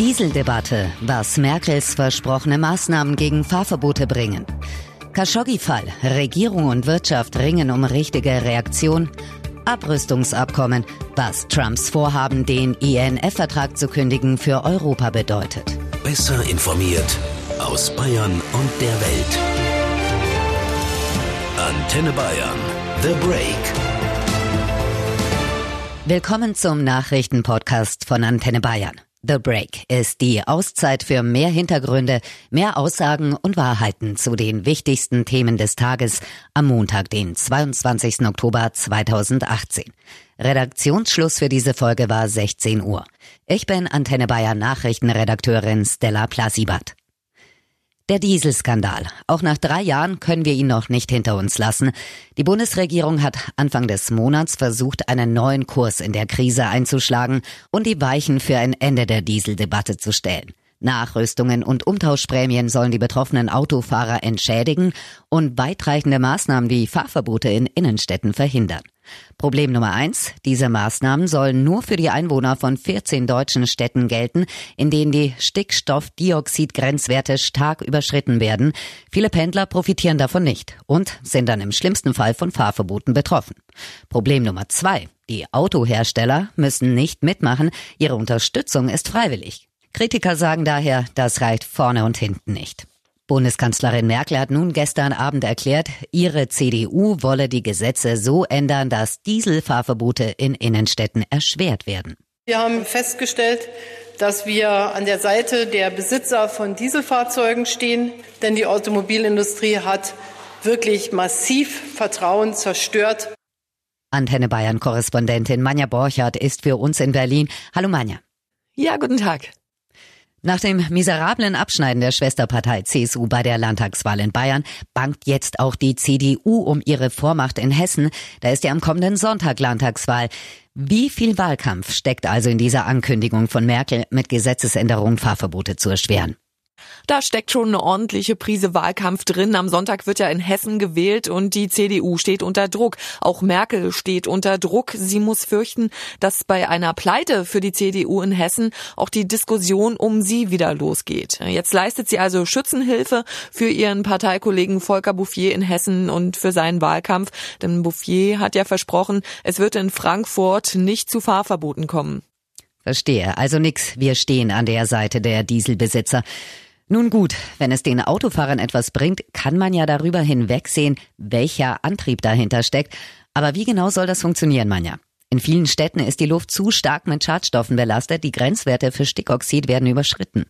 Dieseldebatte, was Merkels versprochene Maßnahmen gegen Fahrverbote bringen. Khashoggi-Fall, Regierung und Wirtschaft ringen um richtige Reaktion. Abrüstungsabkommen, was Trumps Vorhaben, den INF-Vertrag zu kündigen, für Europa bedeutet. Besser informiert aus Bayern und der Welt. Antenne Bayern. The Break. Willkommen zum Nachrichtenpodcast von Antenne Bayern. The Break ist die Auszeit für mehr Hintergründe, mehr Aussagen und Wahrheiten zu den wichtigsten Themen des Tages am Montag, den 22. Oktober 2018. Redaktionsschluss für diese Folge war 16 Uhr. Ich bin Antenne Bayern Nachrichtenredakteurin Stella Plasibat. Der Dieselskandal. Auch nach drei Jahren können wir ihn noch nicht hinter uns lassen. Die Bundesregierung hat Anfang des Monats versucht, einen neuen Kurs in der Krise einzuschlagen und die Weichen für ein Ende der Dieseldebatte zu stellen. Nachrüstungen und Umtauschprämien sollen die betroffenen Autofahrer entschädigen und weitreichende Maßnahmen wie Fahrverbote in Innenstädten verhindern. Problem Nummer eins. Diese Maßnahmen sollen nur für die Einwohner von 14 deutschen Städten gelten, in denen die Stickstoffdioxid-Grenzwerte stark überschritten werden. Viele Pendler profitieren davon nicht und sind dann im schlimmsten Fall von Fahrverboten betroffen. Problem Nummer zwei. Die Autohersteller müssen nicht mitmachen. Ihre Unterstützung ist freiwillig. Kritiker sagen daher, das reicht vorne und hinten nicht. Bundeskanzlerin Merkel hat nun gestern Abend erklärt, ihre CDU wolle die Gesetze so ändern, dass Dieselfahrverbote in Innenstädten erschwert werden. Wir haben festgestellt, dass wir an der Seite der Besitzer von Dieselfahrzeugen stehen, denn die Automobilindustrie hat wirklich massiv Vertrauen zerstört. Antenne Bayern Korrespondentin Manja Borchardt ist für uns in Berlin. Hallo Manja. Ja, guten Tag. Nach dem miserablen Abschneiden der Schwesterpartei CSU bei der Landtagswahl in Bayern bangt jetzt auch die CDU um ihre Vormacht in Hessen. Da ist ja am kommenden Sonntag Landtagswahl. Wie viel Wahlkampf steckt also in dieser Ankündigung von Merkel, mit Gesetzesänderungen Fahrverbote zu erschweren? Da steckt schon eine ordentliche Prise Wahlkampf drin. Am Sonntag wird ja in Hessen gewählt und die CDU steht unter Druck. Auch Merkel steht unter Druck. Sie muss fürchten, dass bei einer Pleite für die CDU in Hessen auch die Diskussion um sie wieder losgeht. Jetzt leistet sie also Schützenhilfe für ihren Parteikollegen Volker Bouffier in Hessen und für seinen Wahlkampf. Denn Bouffier hat ja versprochen, es wird in Frankfurt nicht zu Fahrverboten kommen. Verstehe. Also nix. Wir stehen an der Seite der Dieselbesitzer. Nun gut, wenn es den Autofahrern etwas bringt, kann man ja darüber hinwegsehen, welcher Antrieb dahinter steckt. Aber wie genau soll das funktionieren, Manja? In vielen Städten ist die Luft zu stark mit Schadstoffen belastet, die Grenzwerte für Stickoxid werden überschritten.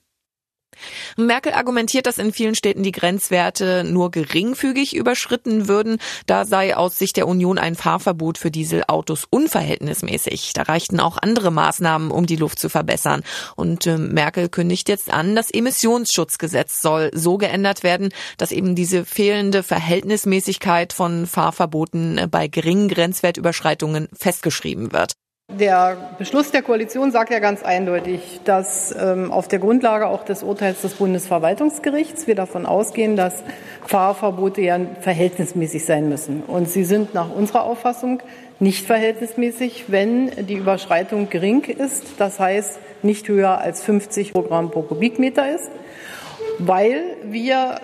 Merkel argumentiert, dass in vielen Städten die Grenzwerte nur geringfügig überschritten würden. Da sei aus Sicht der Union ein Fahrverbot für Dieselautos unverhältnismäßig. Da reichten auch andere Maßnahmen, um die Luft zu verbessern. Und äh, Merkel kündigt jetzt an, das Emissionsschutzgesetz soll so geändert werden, dass eben diese fehlende Verhältnismäßigkeit von Fahrverboten äh, bei geringen Grenzwertüberschreitungen festgeschrieben wird. Der Beschluss der Koalition sagt ja ganz eindeutig, dass ähm, auf der Grundlage auch des Urteils des Bundesverwaltungsgerichts wir davon ausgehen, dass Fahrverbote ja verhältnismäßig sein müssen. Und sie sind nach unserer Auffassung nicht verhältnismäßig, wenn die Überschreitung gering ist, das heißt nicht höher als 50 Programm pro Kubikmeter ist, weil wir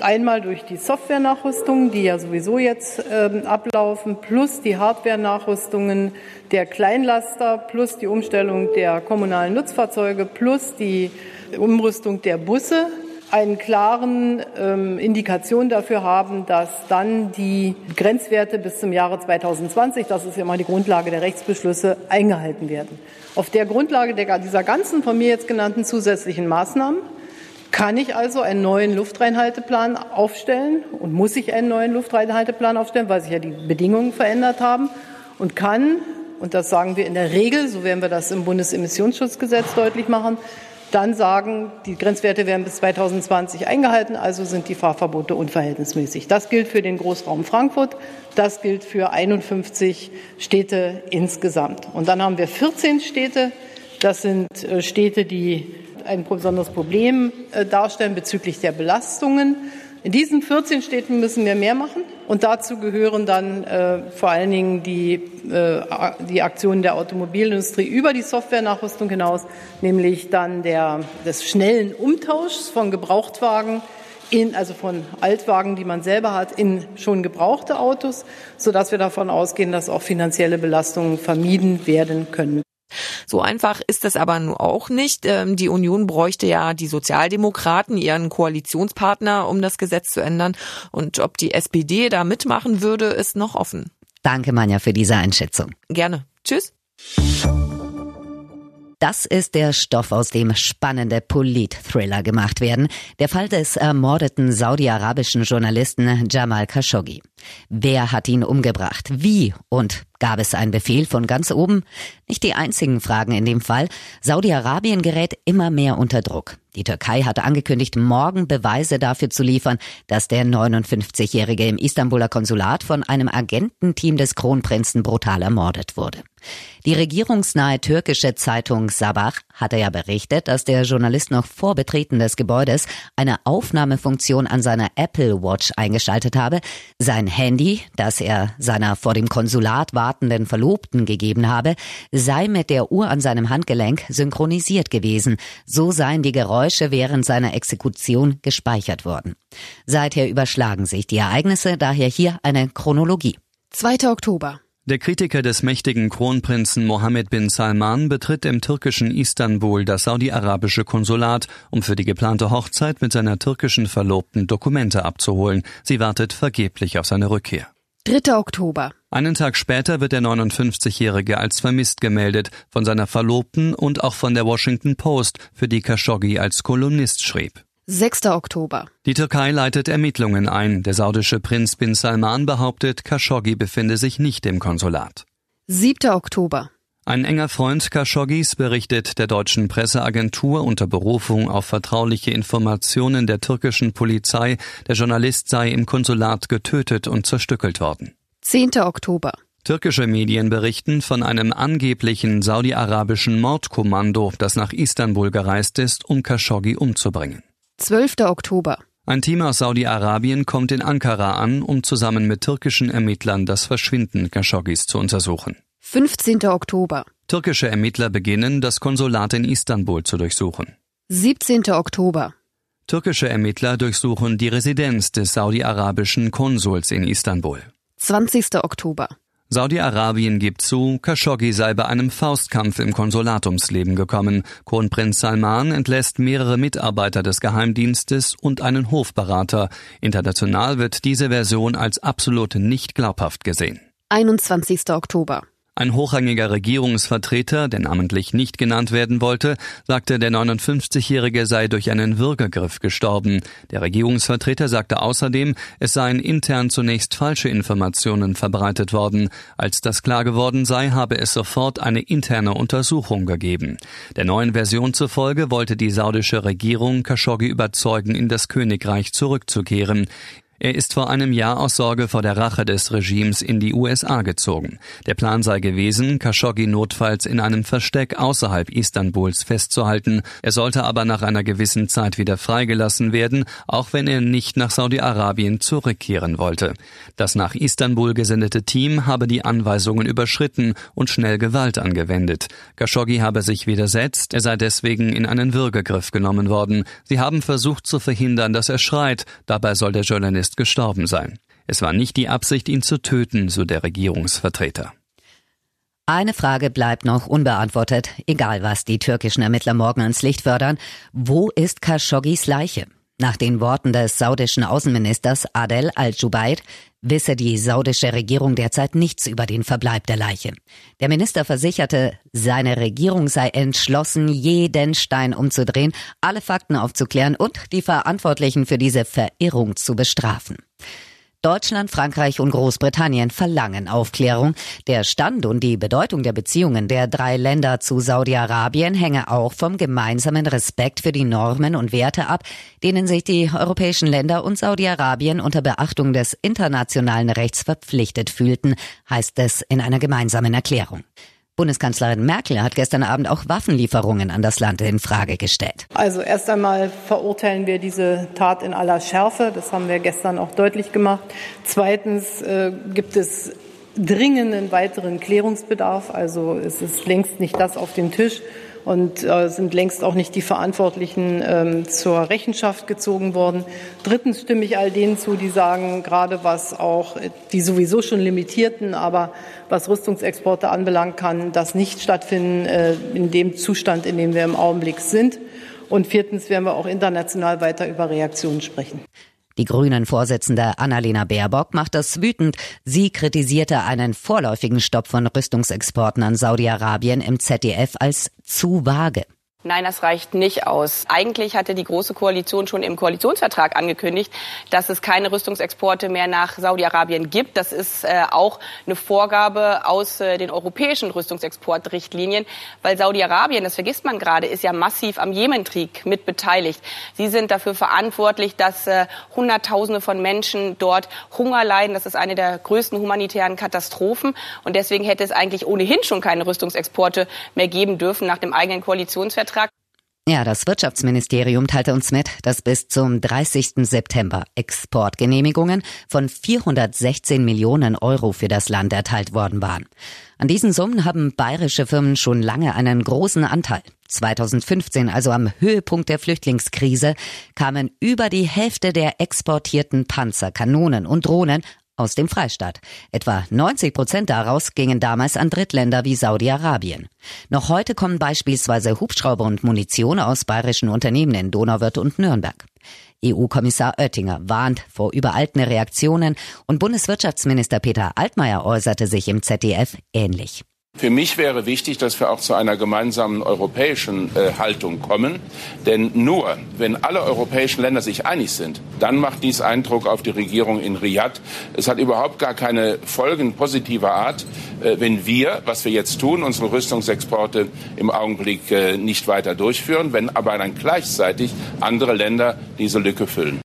Einmal durch die Softwarenachrüstungen, die ja sowieso jetzt ähm, ablaufen, plus die Hardwarenachrüstungen der Kleinlaster, plus die Umstellung der kommunalen Nutzfahrzeuge, plus die Umrüstung der Busse einen klaren ähm, Indikation dafür haben, dass dann die Grenzwerte bis zum Jahre 2020, das ist ja immer die Grundlage der Rechtsbeschlüsse, eingehalten werden. Auf der Grundlage der, dieser ganzen von mir jetzt genannten zusätzlichen Maßnahmen kann ich also einen neuen Luftreinhalteplan aufstellen und muss ich einen neuen Luftreinhalteplan aufstellen, weil sich ja die Bedingungen verändert haben und kann, und das sagen wir in der Regel, so werden wir das im Bundesemissionsschutzgesetz deutlich machen, dann sagen, die Grenzwerte werden bis 2020 eingehalten, also sind die Fahrverbote unverhältnismäßig. Das gilt für den Großraum Frankfurt, das gilt für 51 Städte insgesamt. Und dann haben wir 14 Städte, das sind äh, Städte, die ein besonderes Problem äh, darstellen bezüglich der Belastungen. In diesen 14 Städten müssen wir mehr machen. Und dazu gehören dann äh, vor allen Dingen die, äh, die Aktionen der Automobilindustrie über die Softwarenachrüstung hinaus, nämlich dann der, des schnellen Umtauschs von Gebrauchtwagen in, also von Altwagen, die man selber hat, in schon gebrauchte Autos, sodass wir davon ausgehen, dass auch finanzielle Belastungen vermieden werden können. So einfach ist es aber nur auch nicht. Ähm, die Union bräuchte ja die Sozialdemokraten, ihren Koalitionspartner, um das Gesetz zu ändern. Und ob die SPD da mitmachen würde, ist noch offen. Danke, Manja, für diese Einschätzung. Gerne. Tschüss. Das ist der Stoff, aus dem spannende Polit-Thriller gemacht werden. Der Fall des ermordeten saudi-arabischen Journalisten Jamal Khashoggi. Wer hat ihn umgebracht? Wie? Und gab es einen Befehl von ganz oben? Nicht die einzigen Fragen in dem Fall. Saudi-Arabien gerät immer mehr unter Druck. Die Türkei hatte angekündigt, morgen Beweise dafür zu liefern, dass der 59-Jährige im Istanbuler Konsulat von einem Agententeam des Kronprinzen brutal ermordet wurde. Die regierungsnahe türkische Zeitung Sabah hatte ja berichtet, dass der Journalist noch vor Betreten des Gebäudes eine Aufnahmefunktion an seiner Apple Watch eingeschaltet habe. Sein Handy, das er seiner vor dem Konsulat wartenden Verlobten gegeben habe, sei mit der Uhr an seinem Handgelenk synchronisiert gewesen. So seien die Geräusche Geräusche während seiner Exekution gespeichert worden. Seither überschlagen sich die Ereignisse, daher hier eine Chronologie. 2. Oktober. Der Kritiker des mächtigen Kronprinzen Mohammed bin Salman betritt im türkischen Istanbul das saudi-arabische Konsulat, um für die geplante Hochzeit mit seiner türkischen Verlobten Dokumente abzuholen. Sie wartet vergeblich auf seine Rückkehr. 3. Oktober. Einen Tag später wird der 59-Jährige als vermisst gemeldet von seiner Verlobten und auch von der Washington Post, für die Khashoggi als Kolumnist schrieb. 6. Oktober. Die Türkei leitet Ermittlungen ein. Der saudische Prinz bin Salman behauptet, Khashoggi befinde sich nicht im Konsulat. 7. Oktober. Ein enger Freund Khashoggis berichtet der deutschen Presseagentur unter Berufung auf vertrauliche Informationen der türkischen Polizei, der Journalist sei im Konsulat getötet und zerstückelt worden. 10. Oktober. Türkische Medien berichten von einem angeblichen saudi-arabischen Mordkommando, das nach Istanbul gereist ist, um Khashoggi umzubringen. 12. Oktober. Ein Team aus Saudi-Arabien kommt in Ankara an, um zusammen mit türkischen Ermittlern das Verschwinden Khashoggis zu untersuchen. 15. Oktober. Türkische Ermittler beginnen, das Konsulat in Istanbul zu durchsuchen. 17. Oktober. Türkische Ermittler durchsuchen die Residenz des saudi-arabischen Konsuls in Istanbul. 20. Oktober. Saudi-Arabien gibt zu, Khashoggi sei bei einem Faustkampf im Konsulat ums Leben gekommen. Kronprinz Salman entlässt mehrere Mitarbeiter des Geheimdienstes und einen Hofberater. International wird diese Version als absolut nicht glaubhaft gesehen. 21. Oktober. Ein hochrangiger Regierungsvertreter, der namentlich nicht genannt werden wollte, sagte, der 59-Jährige sei durch einen Würgegriff gestorben. Der Regierungsvertreter sagte außerdem, es seien intern zunächst falsche Informationen verbreitet worden. Als das klar geworden sei, habe es sofort eine interne Untersuchung gegeben. Der neuen Version zufolge wollte die saudische Regierung Khashoggi überzeugen, in das Königreich zurückzukehren. Er ist vor einem Jahr aus Sorge vor der Rache des Regimes in die USA gezogen. Der Plan sei gewesen, Khashoggi notfalls in einem Versteck außerhalb Istanbuls festzuhalten. Er sollte aber nach einer gewissen Zeit wieder freigelassen werden, auch wenn er nicht nach Saudi-Arabien zurückkehren wollte. Das nach Istanbul gesendete Team habe die Anweisungen überschritten und schnell Gewalt angewendet. Khashoggi habe sich widersetzt, er sei deswegen in einen Würgegriff genommen worden. Sie haben versucht zu verhindern, dass er schreit. Dabei soll der Journalist ist gestorben sein. Es war nicht die Absicht, ihn zu töten, so der Regierungsvertreter. Eine Frage bleibt noch unbeantwortet, egal was die türkischen Ermittler morgen ans Licht fördern. Wo ist Khashoggis Leiche? Nach den Worten des saudischen Außenministers Adel al-Jubair wisse die saudische Regierung derzeit nichts über den Verbleib der Leiche. Der Minister versicherte, seine Regierung sei entschlossen, jeden Stein umzudrehen, alle Fakten aufzuklären und die Verantwortlichen für diese Verirrung zu bestrafen. Deutschland, Frankreich und Großbritannien verlangen Aufklärung. Der Stand und die Bedeutung der Beziehungen der drei Länder zu Saudi-Arabien hänge auch vom gemeinsamen Respekt für die Normen und Werte ab, denen sich die europäischen Länder und Saudi-Arabien unter Beachtung des internationalen Rechts verpflichtet fühlten, heißt es in einer gemeinsamen Erklärung. Bundeskanzlerin Merkel hat gestern Abend auch Waffenlieferungen an das Land in Frage gestellt. Also erst einmal verurteilen wir diese Tat in aller Schärfe. Das haben wir gestern auch deutlich gemacht. Zweitens äh, gibt es dringenden weiteren Klärungsbedarf. Also es ist längst nicht das auf dem Tisch und äh, sind längst auch nicht die Verantwortlichen ähm, zur Rechenschaft gezogen worden. Drittens stimme ich all denen zu, die sagen, gerade was auch die sowieso schon limitierten, aber was Rüstungsexporte anbelangt, kann das nicht stattfinden äh, in dem Zustand, in dem wir im Augenblick sind. Und viertens werden wir auch international weiter über Reaktionen sprechen. Die Grünen-Vorsitzende Annalena Baerbock macht das wütend. Sie kritisierte einen vorläufigen Stopp von Rüstungsexporten an Saudi-Arabien im ZDF als zu vage. Nein, das reicht nicht aus. Eigentlich hatte die Große Koalition schon im Koalitionsvertrag angekündigt, dass es keine Rüstungsexporte mehr nach Saudi-Arabien gibt. Das ist äh, auch eine Vorgabe aus äh, den europäischen Rüstungsexportrichtlinien, weil Saudi-Arabien, das vergisst man gerade, ist ja massiv am Jemenkrieg mit beteiligt. Sie sind dafür verantwortlich, dass äh, Hunderttausende von Menschen dort Hunger leiden. Das ist eine der größten humanitären Katastrophen. Und deswegen hätte es eigentlich ohnehin schon keine Rüstungsexporte mehr geben dürfen nach dem eigenen Koalitionsvertrag. Vertrag. Ja, das Wirtschaftsministerium teilte uns mit, dass bis zum 30. September Exportgenehmigungen von 416 Millionen Euro für das Land erteilt worden waren. An diesen Summen haben bayerische Firmen schon lange einen großen Anteil. 2015, also am Höhepunkt der Flüchtlingskrise, kamen über die Hälfte der exportierten Panzer, Kanonen und Drohnen aus dem Freistaat. Etwa 90 Prozent daraus gingen damals an Drittländer wie Saudi-Arabien. Noch heute kommen beispielsweise Hubschrauber und Munition aus bayerischen Unternehmen in Donauwörth und Nürnberg. EU-Kommissar Oettinger warnt vor überalten Reaktionen und Bundeswirtschaftsminister Peter Altmaier äußerte sich im ZDF ähnlich. Für mich wäre wichtig, dass wir auch zu einer gemeinsamen europäischen äh, Haltung kommen. Denn nur, wenn alle europäischen Länder sich einig sind, dann macht dies Eindruck auf die Regierung in Riyadh. Es hat überhaupt gar keine Folgen positiver Art, äh, wenn wir, was wir jetzt tun, unsere Rüstungsexporte im Augenblick äh, nicht weiter durchführen, wenn aber dann gleichzeitig andere Länder diese Lücke füllen.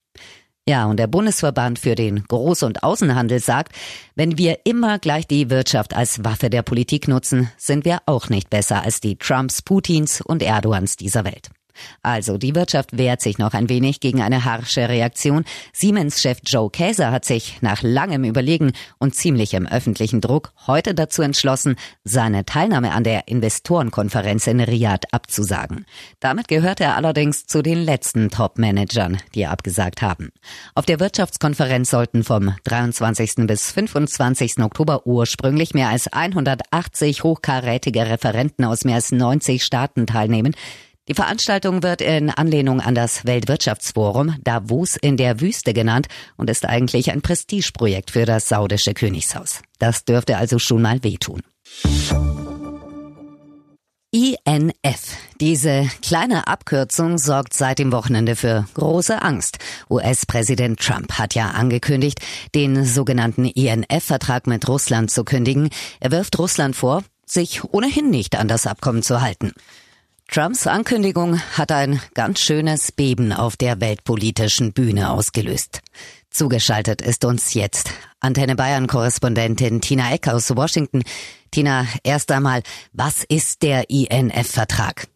Ja, und der Bundesverband für den Groß- und Außenhandel sagt, wenn wir immer gleich die Wirtschaft als Waffe der Politik nutzen, sind wir auch nicht besser als die Trumps, Putins und Erdogans dieser Welt. Also, die Wirtschaft wehrt sich noch ein wenig gegen eine harsche Reaktion. Siemens-Chef Joe Käser hat sich nach langem Überlegen und ziemlichem öffentlichen Druck heute dazu entschlossen, seine Teilnahme an der Investorenkonferenz in Riyadh abzusagen. Damit gehört er allerdings zu den letzten Top-Managern, die abgesagt haben. Auf der Wirtschaftskonferenz sollten vom 23. bis 25. Oktober ursprünglich mehr als 180 hochkarätige Referenten aus mehr als 90 Staaten teilnehmen. Die Veranstaltung wird in Anlehnung an das Weltwirtschaftsforum Davos in der Wüste genannt und ist eigentlich ein Prestigeprojekt für das saudische Königshaus. Das dürfte also schon mal wehtun. INF. Diese kleine Abkürzung sorgt seit dem Wochenende für große Angst. US-Präsident Trump hat ja angekündigt, den sogenannten INF-Vertrag mit Russland zu kündigen. Er wirft Russland vor, sich ohnehin nicht an das Abkommen zu halten. Trumps Ankündigung hat ein ganz schönes Beben auf der weltpolitischen Bühne ausgelöst. Zugeschaltet ist uns jetzt Antenne Bayern Korrespondentin Tina Eck aus Washington. Tina, erst einmal, was ist der INF-Vertrag?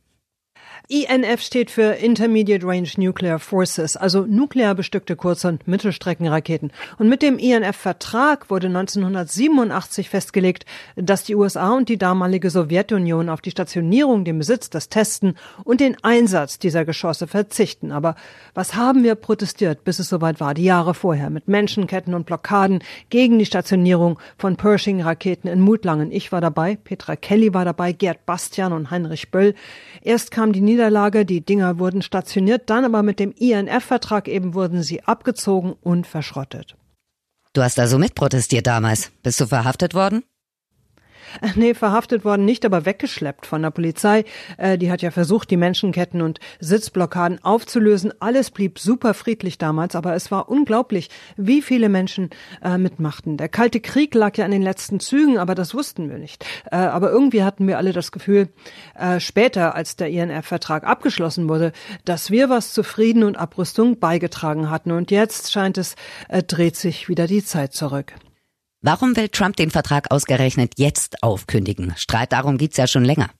INF steht für Intermediate Range Nuclear Forces, also nuklear bestückte Kurz- und Mittelstreckenraketen. Und mit dem INF-Vertrag wurde 1987 festgelegt, dass die USA und die damalige Sowjetunion auf die Stationierung, den Besitz, das Testen und den Einsatz dieser Geschosse verzichten. Aber was haben wir protestiert, bis es soweit war, die Jahre vorher, mit Menschenketten und Blockaden gegen die Stationierung von Pershing-Raketen in Mutlangen? Ich war dabei, Petra Kelly war dabei, Gerd Bastian und Heinrich Böll. Erst kam die Niederlage, die Dinger wurden stationiert, dann aber mit dem INF-Vertrag eben wurden sie abgezogen und verschrottet. Du hast also mitprotestiert damals. Bist du verhaftet worden? Äh, nee, verhaftet worden nicht, aber weggeschleppt von der Polizei. Äh, die hat ja versucht, die Menschenketten und Sitzblockaden aufzulösen. Alles blieb super friedlich damals, aber es war unglaublich, wie viele Menschen äh, mitmachten. Der Kalte Krieg lag ja an den letzten Zügen, aber das wussten wir nicht. Aber irgendwie hatten wir alle das Gefühl, später, als der INF-Vertrag abgeschlossen wurde, dass wir was zu Frieden und Abrüstung beigetragen hatten. Und jetzt scheint es, dreht sich wieder die Zeit zurück. Warum will Trump den Vertrag ausgerechnet jetzt aufkündigen? Streit darum gibt's ja schon länger.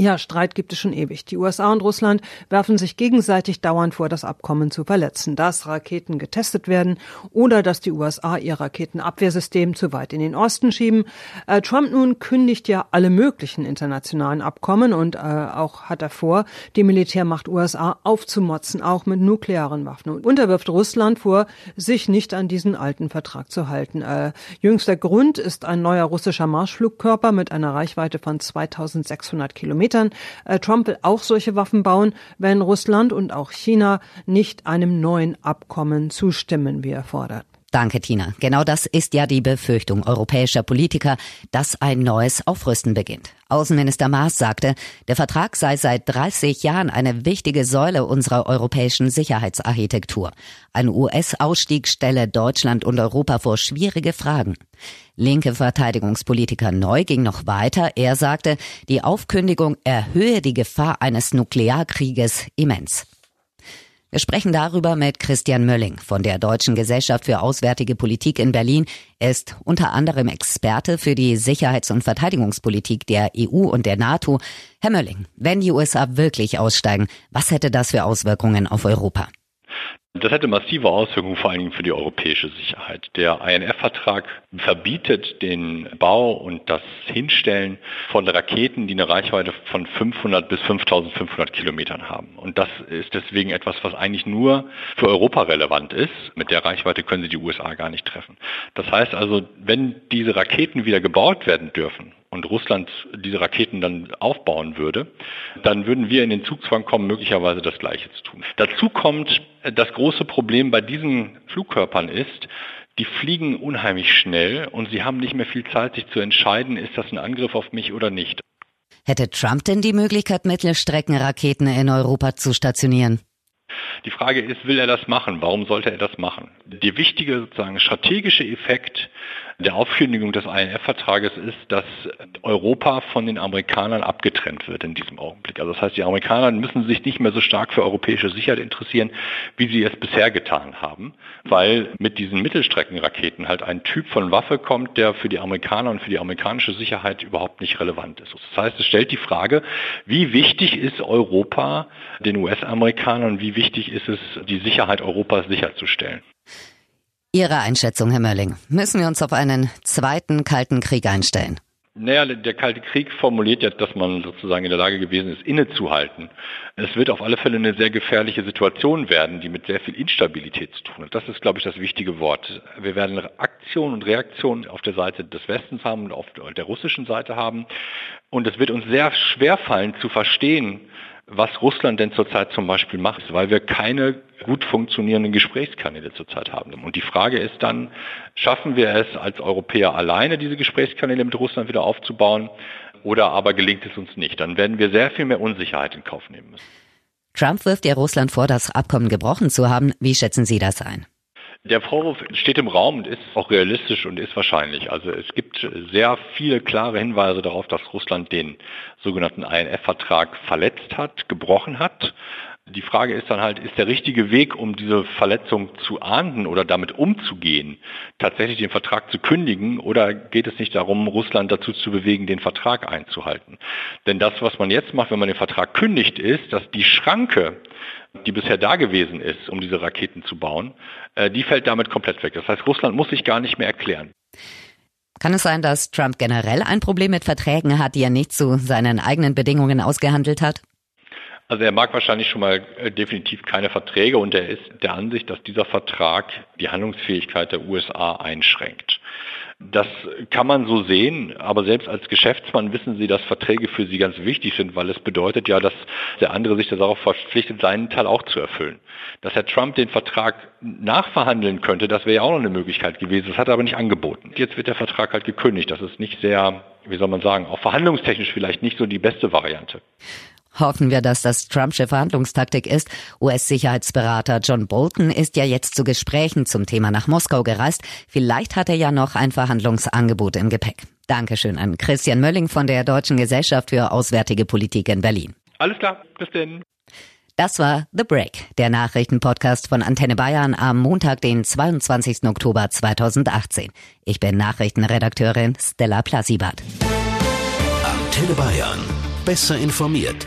Ja, Streit gibt es schon ewig. Die USA und Russland werfen sich gegenseitig dauernd vor, das Abkommen zu verletzen, dass Raketen getestet werden oder dass die USA ihr Raketenabwehrsystem zu weit in den Osten schieben. Äh, Trump nun kündigt ja alle möglichen internationalen Abkommen und äh, auch hat er vor, die Militärmacht USA aufzumotzen, auch mit nuklearen Waffen und unterwirft Russland vor, sich nicht an diesen alten Vertrag zu halten. Äh, jüngster Grund ist ein neuer russischer Marschflugkörper mit einer Reichweite von 2600 Kilometern. Kilometern. Äh, Trump will auch solche Waffen bauen, wenn Russland und auch China nicht einem neuen Abkommen zustimmen, wie er fordert. Danke, Tina. Genau das ist ja die Befürchtung europäischer Politiker, dass ein neues Aufrüsten beginnt. Außenminister Maas sagte, der Vertrag sei seit 30 Jahren eine wichtige Säule unserer europäischen Sicherheitsarchitektur. Ein US-Ausstieg stelle Deutschland und Europa vor schwierige Fragen. Linke Verteidigungspolitiker Neu ging noch weiter. Er sagte, die Aufkündigung erhöhe die Gefahr eines Nuklearkrieges immens. Wir sprechen darüber mit Christian Mölling von der Deutschen Gesellschaft für Auswärtige Politik in Berlin. Er ist unter anderem Experte für die Sicherheits- und Verteidigungspolitik der EU und der NATO. Herr Mölling, wenn die USA wirklich aussteigen, was hätte das für Auswirkungen auf Europa? Das hätte massive Auswirkungen vor allen Dingen für die europäische Sicherheit. Der INF-Vertrag verbietet den Bau und das Hinstellen von Raketen, die eine Reichweite von 500 bis 5500 Kilometern haben. Und das ist deswegen etwas, was eigentlich nur für Europa relevant ist. Mit der Reichweite können sie die USA gar nicht treffen. Das heißt also, wenn diese Raketen wieder gebaut werden dürfen, und Russland diese Raketen dann aufbauen würde, dann würden wir in den Zugzwang kommen, möglicherweise das Gleiche zu tun. Dazu kommt, das große Problem bei diesen Flugkörpern ist, die fliegen unheimlich schnell und sie haben nicht mehr viel Zeit, sich zu entscheiden, ist das ein Angriff auf mich oder nicht. Hätte Trump denn die Möglichkeit, Mittelstreckenraketen in Europa zu stationieren? Die Frage ist, will er das machen? Warum sollte er das machen? Der wichtige sozusagen strategische Effekt der Aufkündigung des INF-Vertrages ist, dass Europa von den Amerikanern abgetrennt wird in diesem Augenblick. Also das heißt, die Amerikaner müssen sich nicht mehr so stark für europäische Sicherheit interessieren, wie sie es bisher getan haben, weil mit diesen Mittelstreckenraketen halt ein Typ von Waffe kommt, der für die Amerikaner und für die amerikanische Sicherheit überhaupt nicht relevant ist. Das heißt, es stellt die Frage, wie wichtig ist Europa den US-Amerikanern, wie wichtig ist es, die Sicherheit Europas sicherzustellen? Ihre Einschätzung, Herr Mölling. Müssen wir uns auf einen zweiten Kalten Krieg einstellen? Naja, der Kalte Krieg formuliert ja, dass man sozusagen in der Lage gewesen ist, innezuhalten. Es wird auf alle Fälle eine sehr gefährliche Situation werden, die mit sehr viel Instabilität zu tun hat. Das ist, glaube ich, das wichtige Wort. Wir werden Aktion und Reaktion auf der Seite des Westens haben und auf der russischen Seite haben. Und es wird uns sehr schwer fallen zu verstehen, was Russland denn zurzeit zum Beispiel macht, weil wir keine gut funktionierenden Gesprächskanäle zurzeit haben. Und die Frage ist dann, schaffen wir es als Europäer alleine, diese Gesprächskanäle mit Russland wieder aufzubauen, oder aber gelingt es uns nicht? Dann werden wir sehr viel mehr Unsicherheit in Kauf nehmen müssen. Trump wirft ja Russland vor, das Abkommen gebrochen zu haben. Wie schätzen Sie das ein? Der Vorwurf steht im Raum und ist auch realistisch und ist wahrscheinlich. Also es gibt sehr viele klare Hinweise darauf, dass Russland den sogenannten INF-Vertrag verletzt hat, gebrochen hat. Die Frage ist dann halt, ist der richtige Weg, um diese Verletzung zu ahnden oder damit umzugehen, tatsächlich den Vertrag zu kündigen oder geht es nicht darum, Russland dazu zu bewegen, den Vertrag einzuhalten? Denn das, was man jetzt macht, wenn man den Vertrag kündigt, ist, dass die Schranke, die bisher da gewesen ist, um diese Raketen zu bauen, äh, die fällt damit komplett weg. Das heißt, Russland muss sich gar nicht mehr erklären. Kann es sein, dass Trump generell ein Problem mit Verträgen hat, die er nicht zu seinen eigenen Bedingungen ausgehandelt hat? Also er mag wahrscheinlich schon mal äh, definitiv keine Verträge und er ist der Ansicht, dass dieser Vertrag die Handlungsfähigkeit der USA einschränkt. Das kann man so sehen, aber selbst als Geschäftsmann wissen Sie, dass Verträge für Sie ganz wichtig sind, weil es bedeutet ja, dass der andere sich darauf verpflichtet, seinen Teil auch zu erfüllen. Dass Herr Trump den Vertrag nachverhandeln könnte, das wäre ja auch noch eine Möglichkeit gewesen. Das hat er aber nicht angeboten. Jetzt wird der Vertrag halt gekündigt. Das ist nicht sehr, wie soll man sagen, auch verhandlungstechnisch vielleicht nicht so die beste Variante. Hoffen wir, dass das Trumpsche Verhandlungstaktik ist. US-Sicherheitsberater John Bolton ist ja jetzt zu Gesprächen zum Thema nach Moskau gereist. Vielleicht hat er ja noch ein Verhandlungsangebot im Gepäck. Dankeschön an Christian Mölling von der Deutschen Gesellschaft für Auswärtige Politik in Berlin. Alles klar, bis denn. Das war The Break, der Nachrichtenpodcast von Antenne Bayern am Montag, den 22. Oktober 2018. Ich bin Nachrichtenredakteurin Stella Plasibat. Antenne Bayern. Besser informiert.